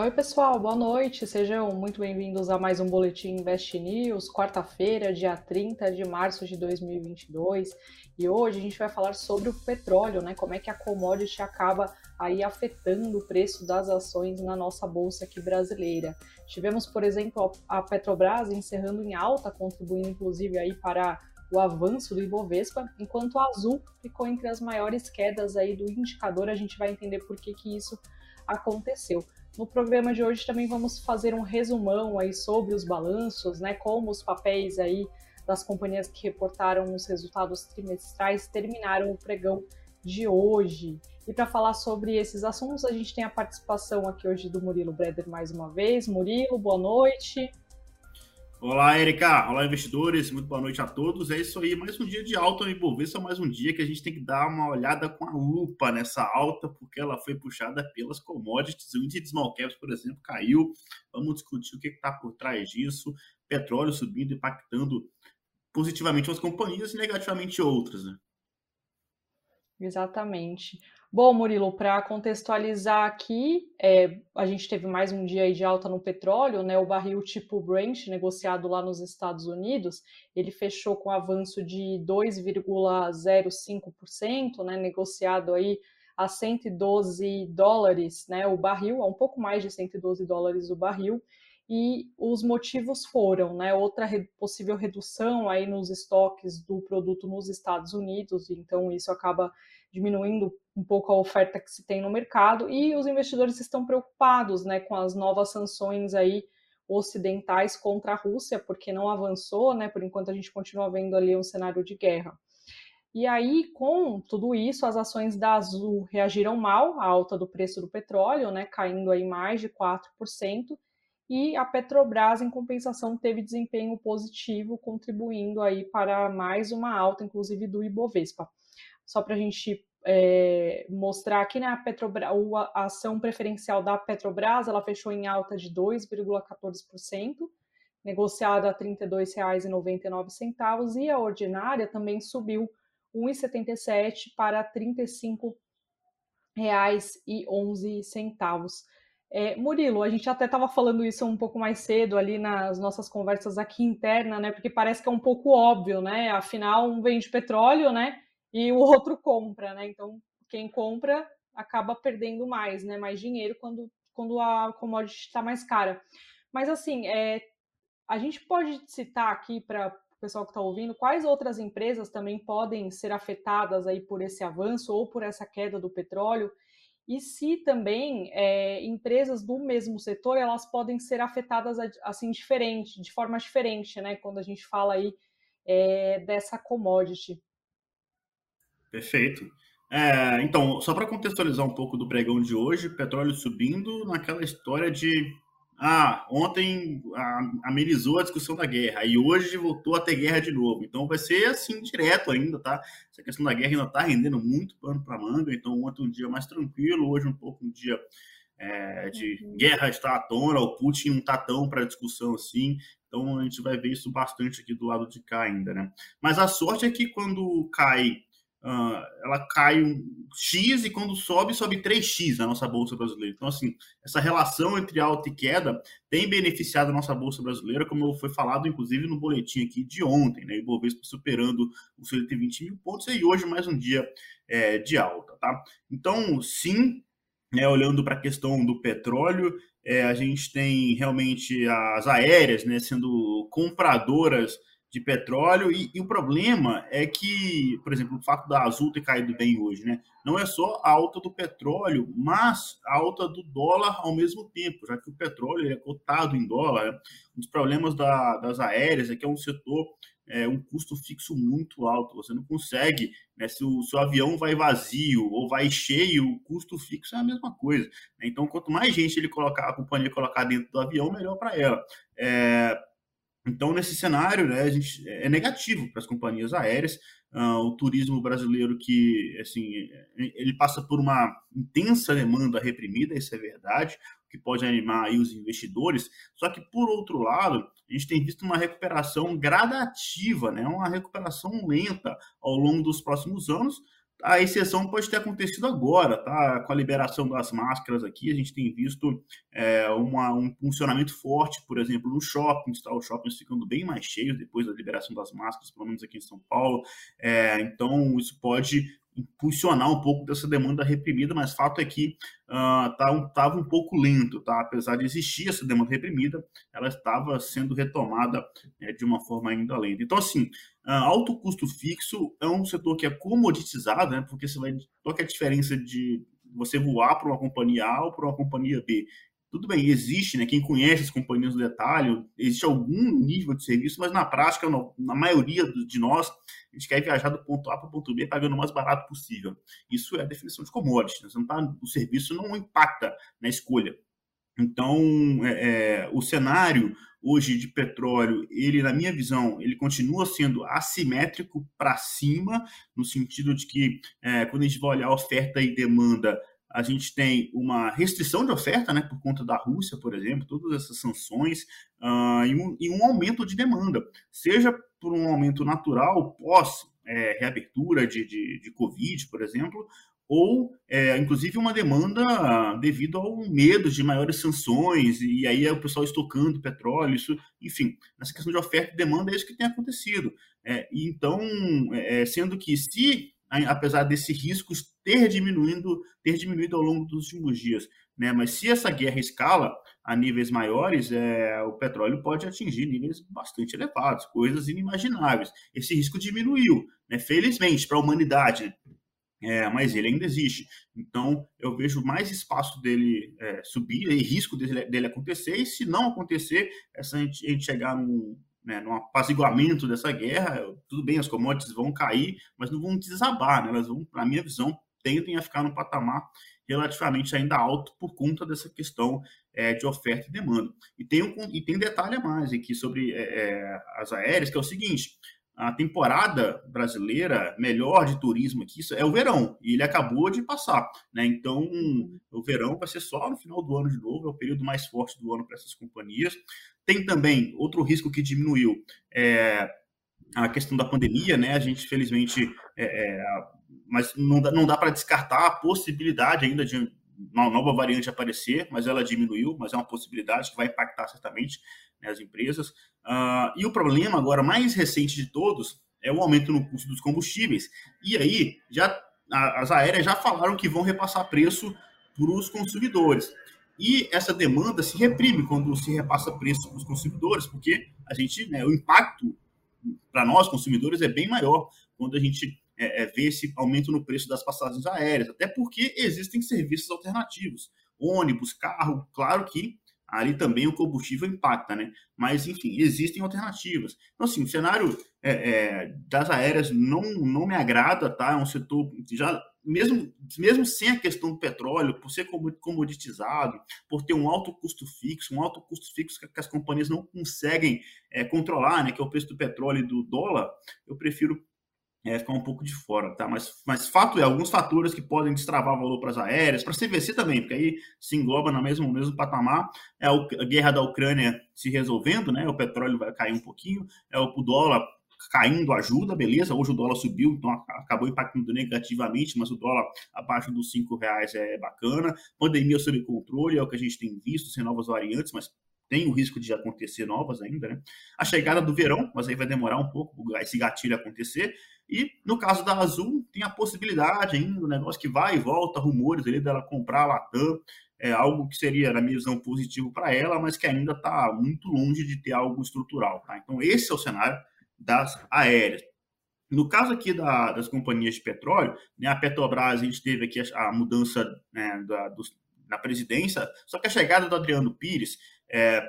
Oi, pessoal, boa noite. Sejam muito bem-vindos a mais um Boletim Invest News, quarta-feira, dia 30 de março de 2022. E hoje a gente vai falar sobre o petróleo, né? Como é que a commodity acaba aí afetando o preço das ações na nossa bolsa aqui brasileira. Tivemos, por exemplo, a Petrobras encerrando em alta, contribuindo inclusive aí para o avanço do Ibovespa, enquanto a Azul ficou entre as maiores quedas aí do indicador. A gente vai entender por que, que isso aconteceu. No programa de hoje também vamos fazer um resumão aí sobre os balanços, né, como os papéis aí das companhias que reportaram os resultados trimestrais terminaram o pregão de hoje. E para falar sobre esses assuntos, a gente tem a participação aqui hoje do Murilo Breder mais uma vez. Murilo, boa noite. Olá, Erika. Olá, investidores. Muito boa noite a todos. É isso aí, mais um dia de alta no Ibovespa, mais um dia que a gente tem que dar uma olhada com a lupa nessa alta, porque ela foi puxada pelas commodities. O índice de small caps, por exemplo, caiu. Vamos discutir o que está por trás disso. Petróleo subindo, impactando positivamente umas companhias e negativamente outras, né? Exatamente. Bom, Murilo, para contextualizar aqui, é, a gente teve mais um dia de alta no petróleo, né? O barril tipo Brent, negociado lá nos Estados Unidos, ele fechou com avanço de 2,05%, né? Negociado aí a 112 dólares, né? O barril, a um pouco mais de 112 dólares o barril. E os motivos foram, né? Outra possível redução aí nos estoques do produto nos Estados Unidos, então isso acaba diminuindo um pouco a oferta que se tem no mercado e os investidores estão preocupados, né, com as novas sanções aí ocidentais contra a Rússia, porque não avançou, né? Por enquanto a gente continua vendo ali um cenário de guerra. E aí, com tudo isso, as ações da Azul reagiram mal à alta do preço do petróleo, né, caindo aí mais de 4%, e a Petrobras, em compensação, teve desempenho positivo, contribuindo aí para mais uma alta, inclusive do Ibovespa só para a gente é, mostrar aqui, né, a, Petrobras, a ação preferencial da Petrobras, ela fechou em alta de 2,14%, negociada a R$ 32,99, e a ordinária também subiu 1,77 para R$ 35,11. É, Murilo, a gente até estava falando isso um pouco mais cedo ali nas nossas conversas aqui interna, né? Porque parece que é um pouco óbvio, né? Afinal, um vende petróleo, né? E o outro compra, né? Então, quem compra acaba perdendo mais, né? Mais dinheiro quando, quando a commodity está mais cara. Mas, assim, é, a gente pode citar aqui para o pessoal que está ouvindo quais outras empresas também podem ser afetadas aí por esse avanço ou por essa queda do petróleo e se também é, empresas do mesmo setor elas podem ser afetadas assim diferente, de forma diferente, né? Quando a gente fala aí é, dessa commodity. Perfeito. É, então, só para contextualizar um pouco do pregão de hoje, petróleo subindo naquela história de ah, ontem amenizou a discussão da guerra e hoje voltou a ter guerra de novo. Então vai ser assim direto ainda, tá? Essa questão da guerra ainda está rendendo muito pano para manga. Então ontem um dia mais tranquilo, hoje um pouco um dia é, de uhum. guerra está à tona, o Putin não está tão para discussão assim. Então a gente vai ver isso bastante aqui do lado de cá ainda, né? Mas a sorte é que quando cai Uh, ela cai um X e quando sobe, sobe 3X na nossa Bolsa Brasileira. Então, assim, essa relação entre alta e queda tem beneficiado a nossa Bolsa Brasileira, como foi falado, inclusive, no boletim aqui de ontem, né? Ibovespa superando os 120 mil pontos e hoje mais um dia é, de alta, tá? Então, sim, né, olhando para a questão do petróleo, é, a gente tem realmente as aéreas né, sendo compradoras de petróleo. E, e, o problema é que, por exemplo, o fato da Azul ter caído bem hoje, né? Não é só a alta do petróleo, mas a alta do dólar ao mesmo tempo, já que o petróleo é cotado em dólar. Né? Um dos problemas da, das aéreas é que é um setor, é, um custo fixo muito alto. Você não consegue, né? Se o seu avião vai vazio ou vai cheio, o custo fixo é a mesma coisa. Né? Então, quanto mais gente ele colocar, a companhia colocar dentro do avião, melhor para ela. É, então, nesse cenário, né, a gente, é negativo para as companhias aéreas. Uh, o turismo brasileiro que, assim, ele passa por uma intensa demanda reprimida, isso é verdade, que pode animar aí os investidores. Só que, por outro lado, a gente tem visto uma recuperação gradativa, né, uma recuperação lenta ao longo dos próximos anos, a exceção pode ter acontecido agora, tá? Com a liberação das máscaras aqui, a gente tem visto é, uma, um funcionamento forte, por exemplo, no shoppings, tá? Os shoppings ficando bem mais cheios depois da liberação das máscaras, pelo menos aqui em São Paulo. É, então, isso pode impulsionar um pouco dessa demanda reprimida, mas fato é que uh, tá um, um pouco lento, tá? Apesar de existir essa demanda reprimida, ela estava sendo retomada né, de uma forma ainda lenta. Então, assim, uh, alto custo fixo é um setor que é comoditizado, né? Porque você vai. Qual é a diferença de você voar para uma companhia A ou para uma companhia B? Tudo bem, existe, né? Quem conhece as companhias no detalhe, existe algum nível de serviço, mas na prática, na maioria de nós, a gente quer viajar do ponto A para o ponto B pagando o mais barato possível. Isso é a definição de commodity. Né? Tá, o serviço não impacta na escolha. Então, é, é, o cenário hoje de petróleo, ele, na minha visão, ele continua sendo assimétrico para cima, no sentido de que, é, quando a gente vai olhar oferta e demanda, a gente tem uma restrição de oferta, né, por conta da Rússia, por exemplo, todas essas sanções, uh, e, um, e, um, aumento de demanda, seja por um aumento natural pós é, reabertura de, de, de, Covid, por exemplo, ou é, inclusive uma demanda devido ao medo de maiores sanções, e aí é o pessoal estocando petróleo, isso, enfim, nessa questão de oferta e demanda é isso que tem acontecido. É, então, é, sendo que se apesar desse risco ter diminuindo, ter diminuído ao longo dos últimos dias. Né? Mas se essa guerra escala a níveis maiores, é, o petróleo pode atingir níveis bastante elevados, coisas inimagináveis. Esse risco diminuiu, né? felizmente, para a humanidade. É, mas ele ainda existe. Então, eu vejo mais espaço dele é, subir e risco dele, dele, acontecer. E se não acontecer, essa gente, a gente chegar num, né, no apaziguamento dessa guerra, tudo bem, as commodities vão cair, mas não vão desabar, né? elas vão, na minha visão, tendem a ficar no patamar relativamente ainda alto por conta dessa questão é, de oferta e demanda. E tem um e tem detalhe a mais aqui sobre é, é as aéreas, que é o seguinte, a temporada brasileira melhor de turismo aqui é o verão, e ele acabou de passar, né? Então, o verão vai ser só no final do ano de novo, é o período mais forte do ano para essas companhias. Tem também outro risco que diminuiu, é a questão da pandemia, né? A gente, felizmente, é, é, mas não dá, não dá para descartar a possibilidade ainda de uma nova variante aparecer, mas ela diminuiu, mas é uma possibilidade que vai impactar certamente né, as empresas. Uh, e o problema agora mais recente de todos é o aumento no custo dos combustíveis. E aí, já as aéreas já falaram que vão repassar preço para os consumidores. E essa demanda se reprime quando se repassa preço para os consumidores, porque a gente, né, o impacto para nós consumidores é bem maior quando a gente é, é, vê esse aumento no preço das passagens aéreas, até porque existem serviços alternativos, ônibus, carro, claro que ali também o combustível impacta, né? Mas, enfim, existem alternativas. Então, assim, o cenário é, é, das aéreas não, não me agrada, tá? É um setor que já, mesmo, mesmo sem a questão do petróleo, por ser comoditizado, por ter um alto custo fixo, um alto custo fixo que, que as companhias não conseguem é, controlar, né? Que é o preço do petróleo e do dólar, eu prefiro é, ficar um pouco de fora, tá? Mas, mas fato é, alguns fatores que podem destravar valor para as aéreas, para a CVC também, porque aí se engloba no mesmo, mesmo patamar, é a guerra da Ucrânia se resolvendo, né? O petróleo vai cair um pouquinho, é o dólar caindo ajuda, beleza? Hoje o dólar subiu, então acabou impactando negativamente, mas o dólar abaixo dos cinco reais é bacana. Pandemia sob controle é o que a gente tem visto, sem novas variantes, mas tem o risco de acontecer novas ainda, né? A chegada do verão, mas aí vai demorar um pouco esse gatilho acontecer. E no caso da Azul, tem a possibilidade ainda, o negócio que vai e volta, rumores ali dela comprar a Latam, é algo que seria, na minha visão, positivo para ela, mas que ainda está muito longe de ter algo estrutural, tá? Então esse é o cenário das aéreas. No caso aqui da, das companhias de petróleo, né, a Petrobras, a gente teve aqui a, a mudança né, da, dos, na presidência, só que a chegada do Adriano Pires é,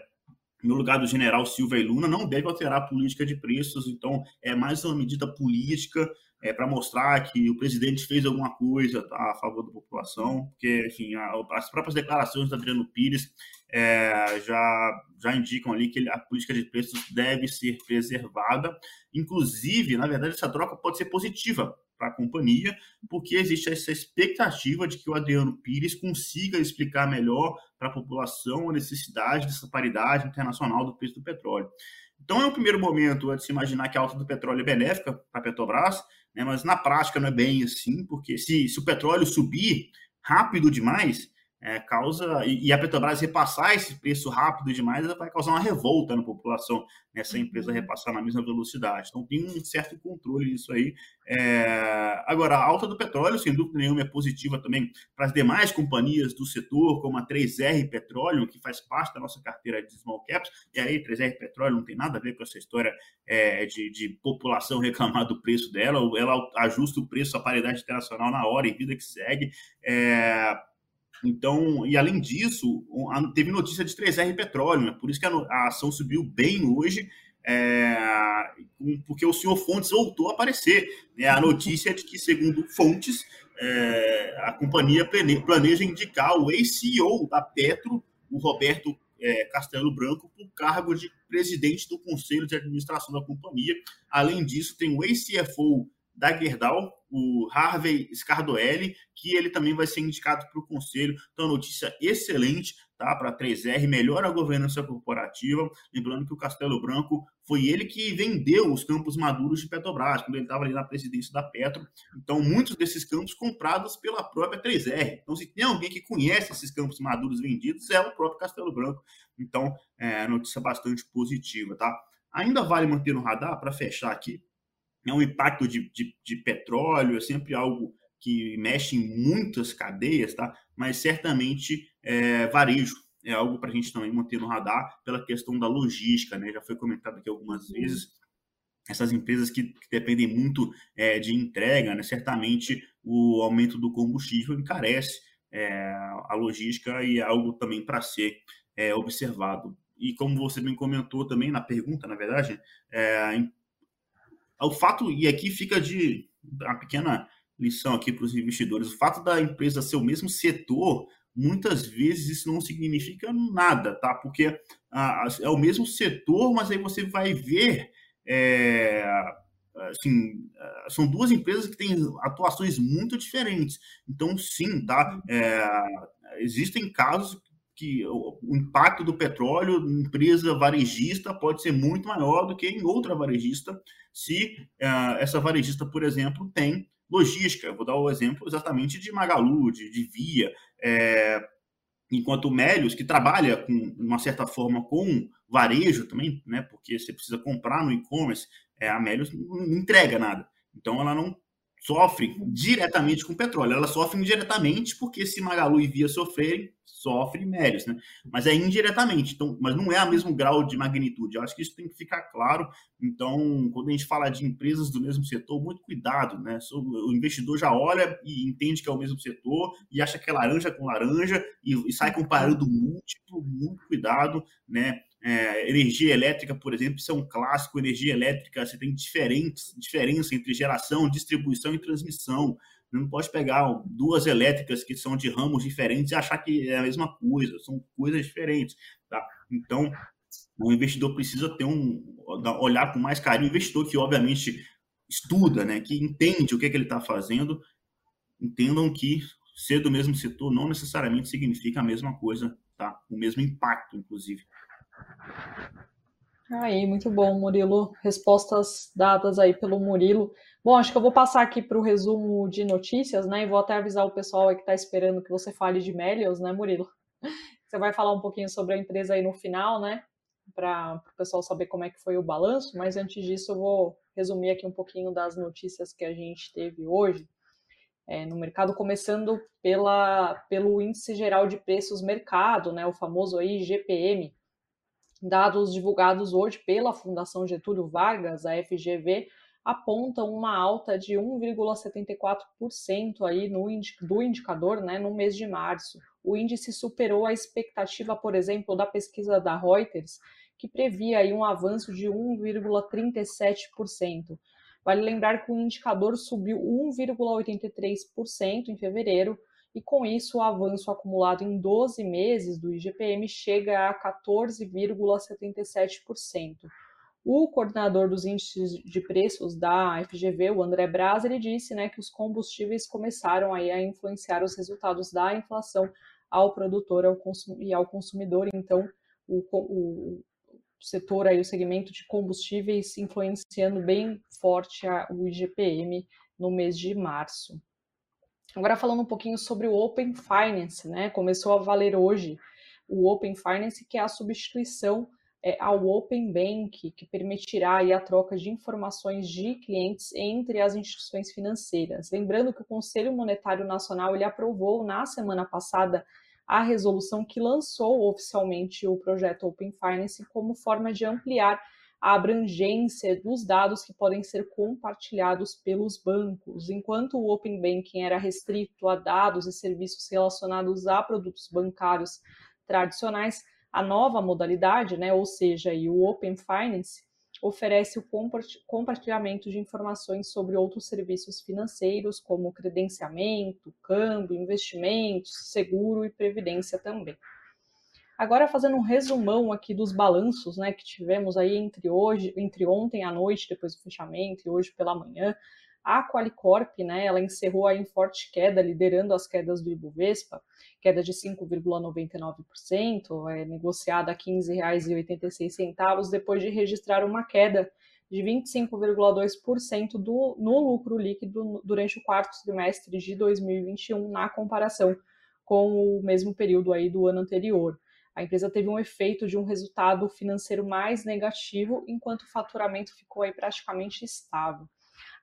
no lugar do general Silva e Luna, não deve alterar a política de preços, então é mais uma medida política é, para mostrar que o presidente fez alguma coisa tá, a favor da população, porque, enfim, a, as próprias declarações do Adriano Pires é, já, já indicam ali que a política de preços deve ser preservada. Inclusive, na verdade, essa troca pode ser positiva para a companhia, porque existe essa expectativa de que o Adriano Pires consiga explicar melhor para a população a necessidade dessa paridade internacional do preço do petróleo. Então, é um primeiro momento de se imaginar que a alta do petróleo é benéfica para a Petrobras, né? mas na prática não é bem assim, porque se, se o petróleo subir rápido demais, é, causa e, a Petrobras repassar esse preço rápido demais vai causar uma revolta na população nessa né, empresa uhum. repassar na mesma velocidade. Então tem um certo controle nisso aí. É... Agora, a alta do petróleo, sem dúvida nenhuma, é positiva também para as demais companhias do setor, como a 3R Petróleo, que faz parte da nossa carteira de small caps. E aí, 3R Petróleo não tem nada a ver com essa história é, de, de população reclamar do preço dela. Ela ajusta o preço à paridade internacional na hora e vida que segue. É então, e além disso, teve notícia de 3R Petróleo, né? por isso que a, ação subiu bem hoje, é, porque o senhor Fontes voltou a aparecer. Né? A notícia é de que, segundo Fontes, é, a companhia planeja indicar o ex-CEO da Petro, o Roberto é, Castelo Branco, para o cargo de presidente do conselho de administração da companhia. Além disso, tem o ex-CFO da Gerdau, o Harvey Scardoelli, que ele também vai ser indicado para o conselho. Então, notícia excelente tá, para a 3R, melhora a governança corporativa. Lembrando que o Castelo Branco foi ele que vendeu os campos maduros de Petrobras, quando ele estava ali na presidência da Petro. Então, muitos desses campos comprados pela própria 3R. Então, se tem alguém que conhece esses campos maduros vendidos, é o próprio Castelo Branco. Então, é notícia bastante positiva, tá? Ainda vale manter no radar, para fechar aqui, é um impacto de, de, de, petróleo, é sempre algo que mexe em muitas cadeias, tá? mas certamente é, varejo é algo para a gente também manter no radar pela questão da logística, né? já foi comentado aqui algumas vezes, essas empresas que, que dependem muito é, de entrega, né? certamente o aumento do combustível encarece é, a logística e é algo também para ser é, observado. E como você bem comentou também na pergunta, na verdade, é, o fato, e aqui fica de uma pequena lição aqui para os investidores, o fato da empresa ser o mesmo setor, muitas vezes isso não significa nada, tá? Porque ah, é o mesmo setor, mas aí você vai ver, é, assim, são duas empresas que têm atuações muito diferentes. Então, sim, tá? É, existem casos que o impacto do petróleo em empresa varejista pode ser muito maior do que em outra varejista, se uh, essa varejista, por exemplo, tem logística. Eu vou dar o exemplo exatamente de Magalu, de, de Via, é, enquanto o Melios, que trabalha com uma certa forma com varejo também, né, porque você precisa comprar no e-commerce, é, a Melios não entrega nada. Então ela não sofre diretamente com petróleo, ela sofre indiretamente porque se Magalu e Via sofrerem, sofre méritos, né? Mas é indiretamente, então, mas não é o mesmo grau de magnitude. Eu acho que isso tem que ficar claro. Então, quando a gente fala de empresas do mesmo setor, muito cuidado, né? O investidor já olha e entende que é o mesmo setor e acha que é laranja com laranja e, e sai comparando múltiplo, muito cuidado, né? É, energia elétrica, por exemplo, isso é um clássico. Energia elétrica, você tem diferentes diferença entre geração, distribuição e transmissão. Não pode pegar duas elétricas que são de ramos diferentes e achar que é a mesma coisa, são coisas diferentes. Tá? Então, o investidor precisa ter um olhar com mais carinho. O investidor que, obviamente, estuda, né, que entende o que, é que ele está fazendo, entendam que ser do mesmo setor não necessariamente significa a mesma coisa, tá? o mesmo impacto, inclusive. Aí, muito bom, Murilo. Respostas dadas aí pelo Murilo. Bom, acho que eu vou passar aqui para o resumo de notícias, né? E vou até avisar o pessoal aí que está esperando que você fale de Melios, né, Murilo? Você vai falar um pouquinho sobre a empresa aí no final, né? Para o pessoal saber como é que foi o balanço, mas antes disso eu vou resumir aqui um pouquinho das notícias que a gente teve hoje é, no mercado, começando pela, pelo Índice Geral de Preços Mercado, né? O famoso aí GPM. Dados divulgados hoje pela Fundação Getúlio Vargas, a FGV, apontam uma alta de 1,74% aí no do indicador né, no mês de março. O índice superou a expectativa, por exemplo, da pesquisa da Reuters, que previa aí um avanço de 1,37%. Vale lembrar que o indicador subiu 1,83% em fevereiro, e com isso o avanço acumulado em 12 meses do IGPM chega a 14,77%. O coordenador dos índices de preços da FGV, o André Braz, ele disse né, que os combustíveis começaram aí a influenciar os resultados da inflação ao produtor ao e ao consumidor. Então, o, o, setor aí, o segmento de combustíveis, influenciando bem forte a, o IGPM no mês de março. Agora falando um pouquinho sobre o Open Finance, né? Começou a valer hoje o Open Finance, que é a substituição é, ao Open Bank, que permitirá aí, a troca de informações de clientes entre as instituições financeiras. Lembrando que o Conselho Monetário Nacional ele aprovou na semana passada a resolução que lançou oficialmente o projeto Open Finance como forma de ampliar a abrangência dos dados que podem ser compartilhados pelos bancos. Enquanto o Open Banking era restrito a dados e serviços relacionados a produtos bancários tradicionais, a nova modalidade, né, ou seja, o Open Finance, oferece o compartilhamento de informações sobre outros serviços financeiros, como credenciamento, câmbio, investimentos, seguro e previdência também. Agora fazendo um resumão aqui dos balanços, né, que tivemos aí entre hoje, entre ontem à noite, depois do fechamento, e hoje pela manhã, a Qualicorp, né, ela encerrou aí em forte queda, liderando as quedas do Ibovespa, queda de 5,99%, é, negociada a R$ 15,86, depois de registrar uma queda de 25,2% no lucro líquido durante o quarto trimestre de 2021, na comparação com o mesmo período aí do ano anterior. A empresa teve um efeito de um resultado financeiro mais negativo, enquanto o faturamento ficou aí praticamente estável.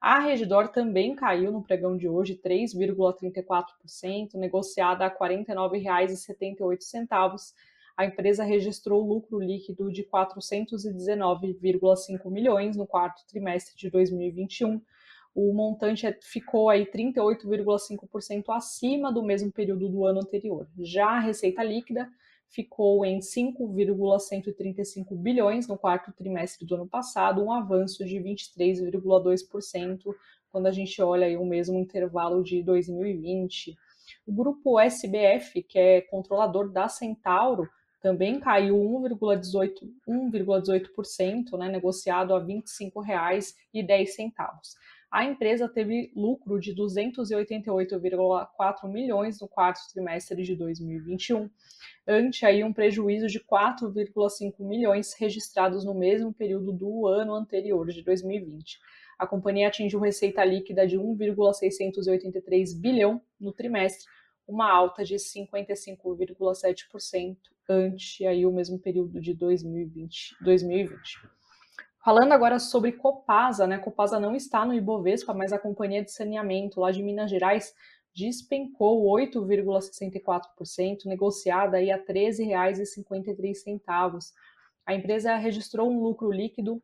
A Redditor também caiu no pregão de hoje 3,34%, negociada a R$ 49,78. A empresa registrou lucro líquido de 419,5 milhões no quarto trimestre de 2021. O montante é, ficou aí 38,5% acima do mesmo período do ano anterior. Já a receita líquida ficou em 5,135 bilhões no quarto trimestre do ano passado, um avanço de 23,2% quando a gente olha aí o mesmo intervalo de 2020. O grupo SBF, que é controlador da Centauro, também caiu 1,18%, 1,18% né, negociado a R$ 25,10 a empresa teve lucro de 288,4 milhões no quarto trimestre de 2021, ante aí um prejuízo de 4,5 milhões registrados no mesmo período do ano anterior, de 2020. A companhia atingiu receita líquida de 1,683 bilhão no trimestre, uma alta de 55,7% ante aí o mesmo período de 2020. 2020. Falando agora sobre Copasa, né? Copasa não está no Ibovespa, mas a companhia de saneamento lá de Minas Gerais despencou 8,64%, negociada aí a R$ 13,53. A empresa registrou um lucro líquido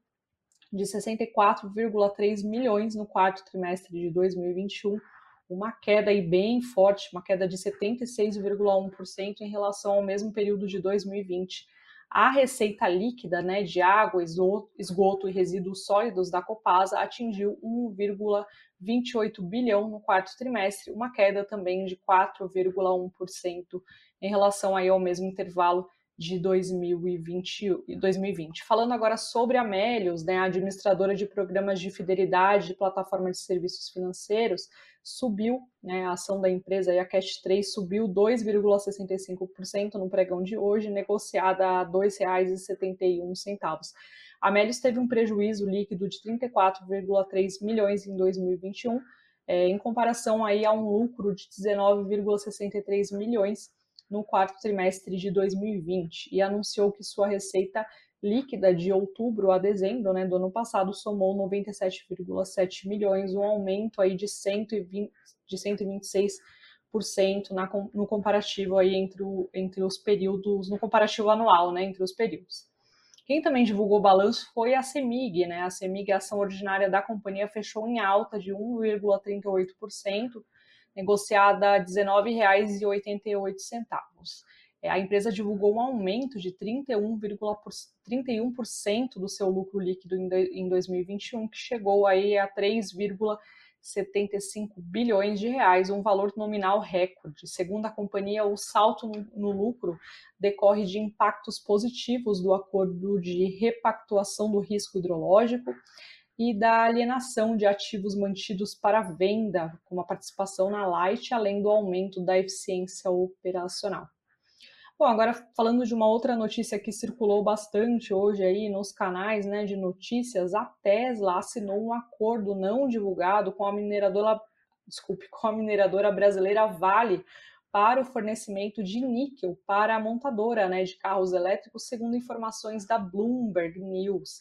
de 64,3 milhões no quarto trimestre de 2021, uma queda aí bem forte, uma queda de 76,1% em relação ao mesmo período de 2020. A receita líquida né, de água, esgoto e resíduos sólidos da Copasa atingiu 1,28 bilhão no quarto trimestre, uma queda também de 4,1% em relação aí ao mesmo intervalo de 2020, 2020. Falando agora sobre a Melios, né, a administradora de programas de fidelidade de plataforma de serviços financeiros, subiu, né, a ação da empresa, a Cash 3, subiu 2,65% no pregão de hoje, negociada a R$ 2,71. A Melios teve um prejuízo líquido de 34,3 milhões em 2021, é, em comparação aí a um lucro de 19,63 milhões no quarto trimestre de 2020 e anunciou que sua receita líquida de outubro a dezembro né, do ano passado somou 97,7 milhões, um aumento aí de, 120, de 126% na, no comparativo aí entre, o, entre os períodos, no comparativo anual, né, entre os períodos. Quem também divulgou o balanço foi a CEMIG, né? A CEMIG, a ação ordinária da companhia, fechou em alta de 1,38%, negociada a R$ 19,88. É, a empresa divulgou um aumento de 31,31% do seu lucro líquido em 2021, que chegou aí a 3,75 bilhões de reais, um valor nominal recorde. Segundo a companhia, o salto no lucro decorre de impactos positivos do acordo de repactuação do risco hidrológico e da alienação de ativos mantidos para venda, como a participação na Light, além do aumento da eficiência operacional. Bom, agora falando de uma outra notícia que circulou bastante hoje aí nos canais né, de notícias, a Tesla assinou um acordo não divulgado com a mineradora, desculpe, com a mineradora brasileira Vale para o fornecimento de níquel para a montadora né, de carros elétricos, segundo informações da Bloomberg News.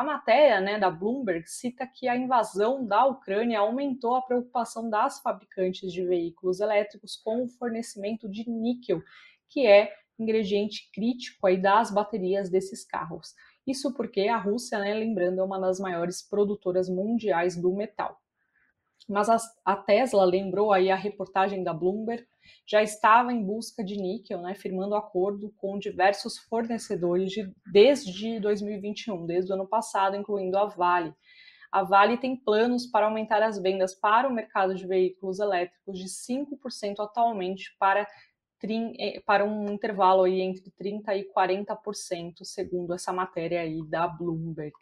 A matéria né, da Bloomberg cita que a invasão da Ucrânia aumentou a preocupação das fabricantes de veículos elétricos com o fornecimento de níquel que é ingrediente crítico aí das baterias desses carros. Isso porque a Rússia, né, lembrando, é uma das maiores produtoras mundiais do metal. Mas a, Tesla lembrou aí a reportagem da Bloomberg, já estava em busca de níquel, né, firmando acordo com diversos fornecedores de, desde 2021, desde o ano passado, incluindo a Vale. A Vale tem planos para aumentar as vendas para o mercado de veículos elétricos de 5% atualmente para eh, para um intervalo aí entre 30% e 40%, segundo essa matéria aí da Bloomberg.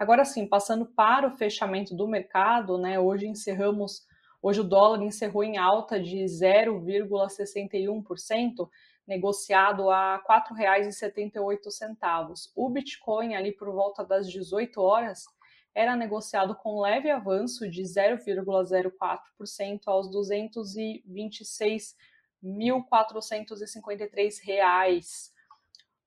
Agora sim, passando para o fechamento do mercado, né? Hoje encerramos, hoje o dólar encerrou em alta de 0,61%, negociado a R$ 4,78. O Bitcoin ali por volta das 18 horas era negociado com leve avanço de 0,04% aos 226 1.453 reais.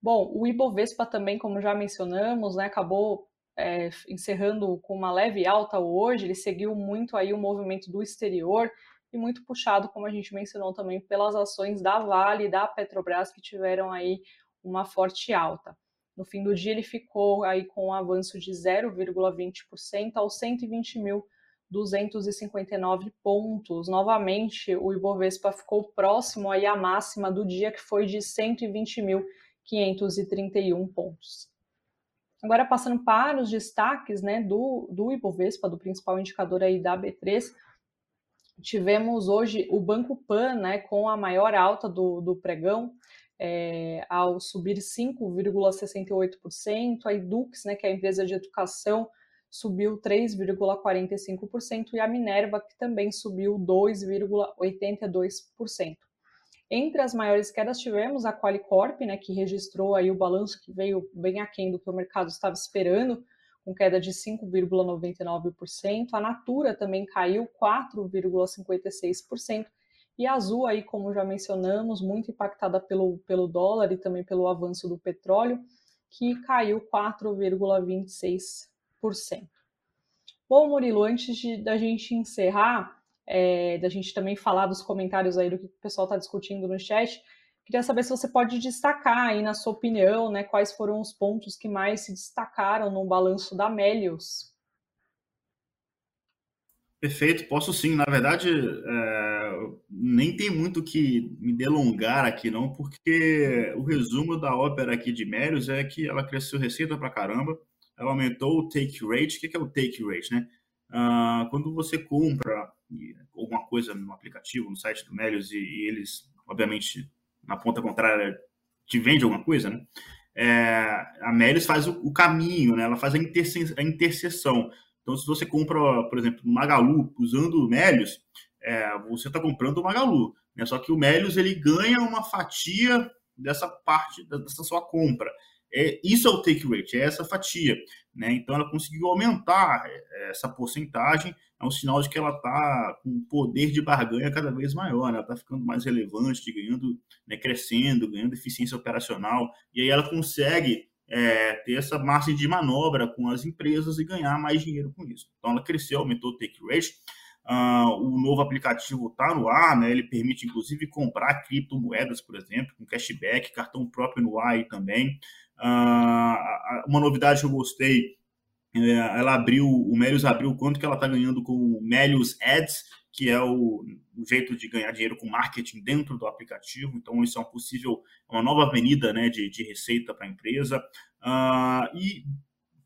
Bom, o Ibovespa também, como já mencionamos, né, acabou é, encerrando com uma leve alta hoje. Ele seguiu muito aí o movimento do exterior e muito puxado, como a gente mencionou também, pelas ações da Vale e da Petrobras que tiveram aí uma forte alta. No fim do dia ele ficou aí com um avanço de 0,20% aos 120 mil 259 pontos. Novamente, o Ibovespa ficou próximo aí à máxima do dia, que foi de 120.531 pontos. Agora, passando para os destaques né, do, do Ibovespa, do principal indicador aí da B3, tivemos hoje o Banco Pan né, com a maior alta do, do pregão, é, ao subir 5,68%, a Edux, né, que é a empresa de educação, subiu 3,45% e a Minerva, que também subiu 2,82%. Entre as maiores quedas tivemos a Qualicorp, né, que registrou aí o balanço que veio bem aquém do que o mercado estava esperando, com queda de 5,99%. A Natura também caiu 4,56%. E a Azul, aí, como já mencionamos, muito impactada pelo, pelo dólar e também pelo avanço do petróleo, que caiu 4,26%. Bom, Murilo, antes de, da gente encerrar, é, da gente também falar dos comentários aí do que o pessoal está discutindo no chat, queria saber se você pode destacar aí, na sua opinião, né, quais foram os pontos que mais se destacaram no balanço da Melius. Perfeito, posso sim. Na verdade, é, nem tem muito que me delongar aqui, não, porque o resumo da ópera aqui de Melius é que ela cresceu receita pra caramba, ela aumentou o take rate. O que é o take rate, né? Uh, quando você compra alguma coisa no aplicativo, no site do Melios, e, e eles, obviamente, na ponta contrária, te vende alguma coisa, né? É, a Melios faz o, o, caminho, né? Ela faz a, interse a interseção. Então, se você compra, por exemplo, Magalu usando o Melios, é, você está comprando o Magalu. Né? Só que o Melios ele ganha uma fatia dessa parte dessa sua compra. É, isso é o take rate, é essa fatia. Né? Então, ela conseguiu aumentar é, essa porcentagem, é um sinal de que ela está com um poder de barganha cada vez maior, né? ela está ficando mais relevante, ganhando, né, crescendo, ganhando eficiência operacional, e aí ela consegue é, ter essa margem de manobra com as empresas e ganhar mais dinheiro com isso. Então, ela cresceu, aumentou o take rate. Uh, o novo aplicativo está no ar, né? ele permite inclusive comprar criptomoedas, por exemplo, com cashback, cartão próprio no ar também. Uh, uma novidade que eu gostei, ela abriu, o Melius abriu quanto que ela está ganhando com o Melius Ads, que é o, jeito de ganhar dinheiro com marketing dentro do aplicativo. Então, isso é um possível, uma nova avenida né, de, de receita para a empresa. Uh, e,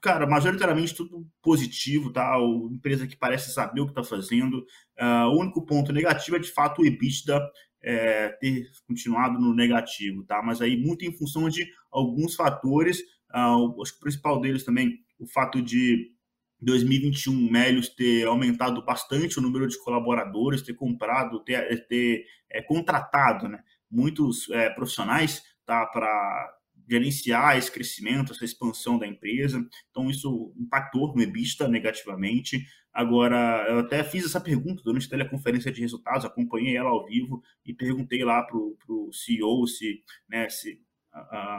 cara, majoritariamente tudo positivo, tá? Uma empresa que parece saber o que está fazendo. Uh, o único ponto negativo é, de fato, o EBITDA é, ter continuado no negativo, tá? Mas aí muito em função de alguns fatores, uh, acho que o principal deles também, o fato de 2021 Melios ter aumentado bastante o número de colaboradores, ter comprado, ter, ter é, contratado, né? muitos é, profissionais tá, para gerenciar esse crescimento, essa expansão da empresa. Então, isso impactou no EBITDA negativamente. Agora, eu até fiz essa pergunta durante a teleconferência de resultados, acompanhei ela ao vivo e perguntei lá para o CEO se, né, se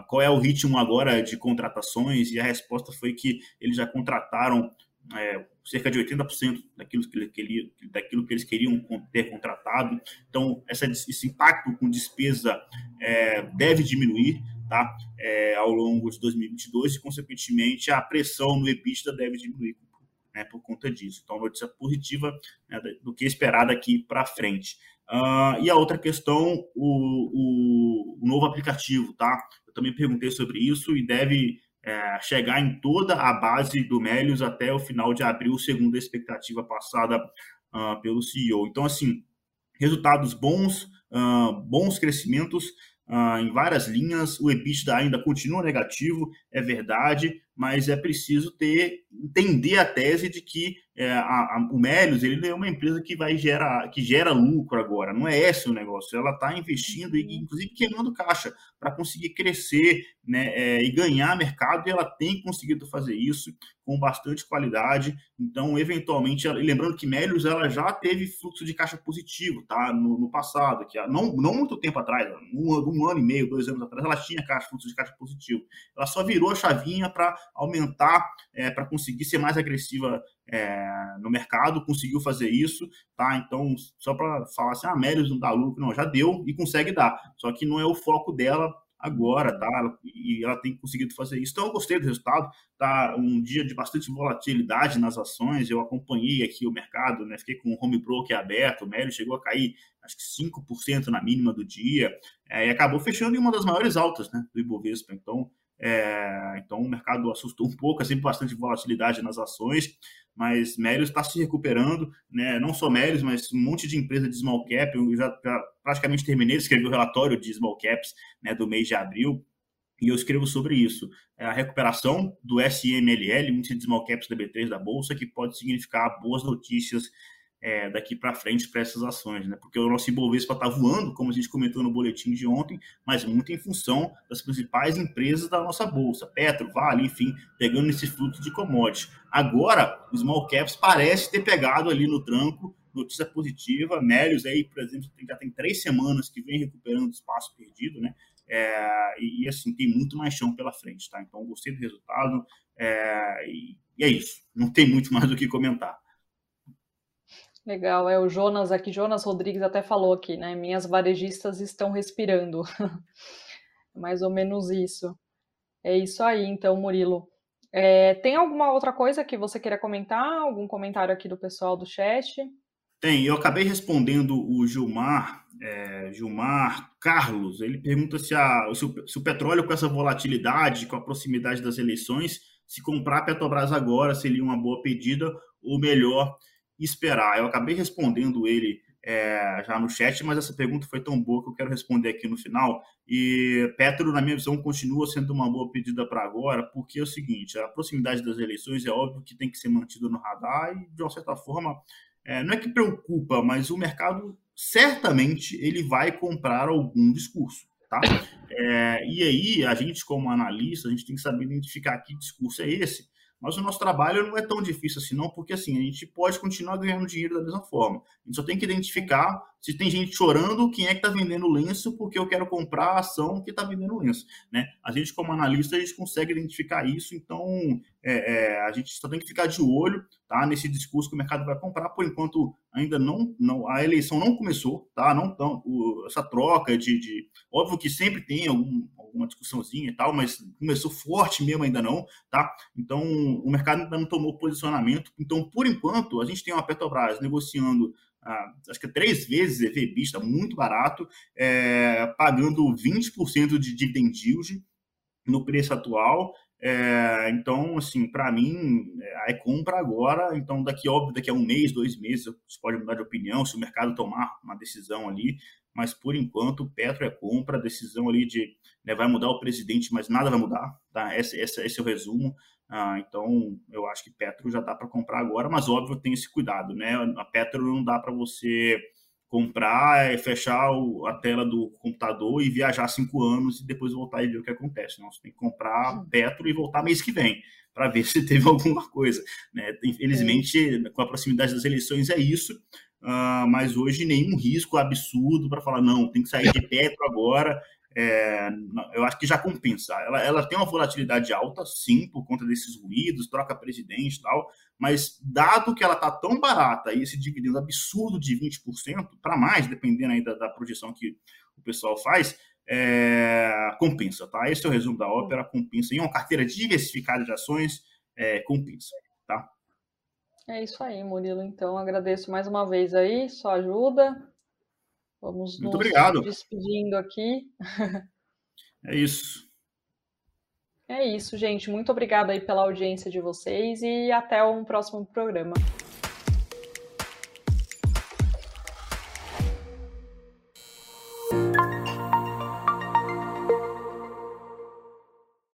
qual é o ritmo agora de contratações, e a resposta foi que eles já contrataram é, cerca de 80% daquilo que, ele, daquilo que eles queriam ter contratado. Então, essa, esse impacto com despesa é, deve diminuir tá? É, ao longo de 2022 e, consequentemente, a pressão no EBITDA deve diminuir né, por conta disso. Então, notícia positiva né, do que esperar daqui para frente. Uh, e a outra questão, o, o, o, novo aplicativo, tá? Eu também perguntei sobre isso e deve é, chegar em toda a base do Melius até o final de abril, segundo a expectativa passada uh, pelo CEO. Então, assim, resultados bons, uh, bons crescimentos, uh, em várias linhas. O EBITDA ainda continua negativo, é verdade, mas é preciso ter entender a tese de que é, a, a, o Melius ele é uma empresa que vai gerar que gera lucro agora. Não é esse o negócio. Ela está investindo e inclusive queimando caixa para conseguir crescer, né, é, e ganhar mercado. E ela tem conseguido fazer isso com bastante qualidade. Então, eventualmente, lembrando que Melius ela já teve fluxo de caixa positivo, tá? No, no passado, que não, não muito tempo atrás, um, um ano e meio, dois anos atrás, ela tinha caixa, fluxo de caixa positivo. Ela só virou a chavinha para aumentar, é, para conseguir ser mais agressiva é, no mercado, conseguiu fazer isso, tá? Então, só para falar assim, ah, Melios não dá lucro, não, já deu e consegue dar, só que não é o foco dela agora, tá? E ela tem conseguido fazer isso. Então, eu gostei do resultado, tá? Um dia de bastante volatilidade nas ações, eu acompanhei aqui o mercado, né? Fiquei com o home broker aberto, o Melios chegou a cair acho que 5% na mínima do dia, é, e acabou fechando em uma das maiores altas, né, do Ibovespa. Então, é, então o mercado assustou um pouco, é sempre bastante volatilidade nas ações, mas Melios está se recuperando, né? não só Melios, mas um monte de empresa de small cap, eu já, já praticamente terminei de escrever o relatório de small caps né, do mês de abril, e eu escrevo sobre isso. É a recuperação do SMLL, índice de small caps da B3 da Bolsa, que pode significar boas notícias é, daqui para frente para essas ações, né? Porque o nosso Ibovespa está voando, como a gente comentou no boletim de ontem, mas muito em função das principais empresas da nossa bolsa, Petro, Vale, enfim, pegando esse fluxo de commodities. Agora, os small caps parece ter pegado ali no tranco, notícia positiva. Melios aí, por exemplo, já tem três semanas que vem recuperando espaço perdido, né? É, e, e, assim, tem muito mais chão pela frente, tá? Então, gostei do resultado é, e, e é isso. Não tem muito mais do que comentar. Legal, é o Jonas aqui, Jonas Rodrigues até falou aqui, né? Minhas varejistas estão respirando. Mais ou menos isso. É isso aí, então, Murilo. É, tem alguma outra coisa que você queira comentar? Algum comentário aqui do pessoal do chat? Tem, eu acabei respondendo o Gilmar, é, Gilmar Carlos. Ele pergunta se, a, se, o, se o petróleo, com essa volatilidade, com a proximidade das eleições, se comprar a Petrobras agora seria uma boa pedida ou melhor esperar? Eu acabei respondendo ele é, já no chat, mas essa pergunta foi tão boa que eu quero responder aqui no final. E Petro, na minha visão, continua sendo uma boa pedida para agora, porque é o seguinte: a proximidade das eleições é óbvio que tem que ser mantida no radar e, de uma certa forma, é, não é que preocupa, mas o mercado certamente ele vai comprar algum discurso. Tá? É, e aí, a gente, como analista, a gente tem que saber identificar que discurso é esse mas o nosso trabalho não é tão difícil assim, não, porque assim, a gente pode continuar ganhando dinheiro da mesma forma. A gente só tem que identificar se tem gente chorando, quem é que está vendendo lenço, porque eu quero comprar a ação que está vendendo lenço. Né? A gente, como analista, a gente consegue identificar isso, então é, é, a gente só tem que ficar de olho tá, nesse discurso que o mercado vai comprar. Por enquanto, ainda não, não a eleição não começou, tá? Não tão, o, essa troca de, de. Óbvio que sempre tem algum, alguma discussãozinha e tal, mas começou forte mesmo ainda não, tá? Então o mercado ainda não tomou posicionamento. Então, por enquanto, a gente tem uma Petrobras negociando ah, acho que é três vezes EV vista, muito barato, é, pagando 20% de dividend yield no preço atual. É, então, assim, para mim, é, compra agora. Então, daqui, óbvio, daqui a um mês, dois meses, você pode mudar de opinião se o mercado tomar uma decisão ali. Mas, por enquanto, Petro é compra, decisão ali de né, vai mudar o presidente, mas nada vai mudar. Tá? Esse, esse, esse é o resumo. Ah, então, eu acho que Petro já dá para comprar agora, mas óbvio tem esse cuidado, né? A Petro não dá para você comprar, é fechar o, a tela do computador e viajar cinco anos e depois voltar e ver o que acontece. Não, você tem que comprar Petro e voltar mês que vem para ver se teve alguma coisa. Né? Infelizmente, com a proximidade das eleições, é isso. Uh, mas hoje nenhum risco absurdo para falar, não, tem que sair de Petro agora. É, eu acho que já compensa. Ela, ela tem uma volatilidade alta, sim, por conta desses ruídos, troca presidente e tal, mas dado que ela está tão barata e esse dividendo absurdo de 20%, para mais, dependendo aí da, da, projeção que o pessoal faz, é, compensa, tá? Esse é o resumo da ópera, compensa. Em uma carteira diversificada de ações, é, compensa, tá? É isso aí, Murilo. Então, agradeço mais uma vez aí sua ajuda. Vamos Muito nos obrigado. despedindo aqui. É isso. É isso, gente. Muito obrigada aí pela audiência de vocês e até um próximo programa.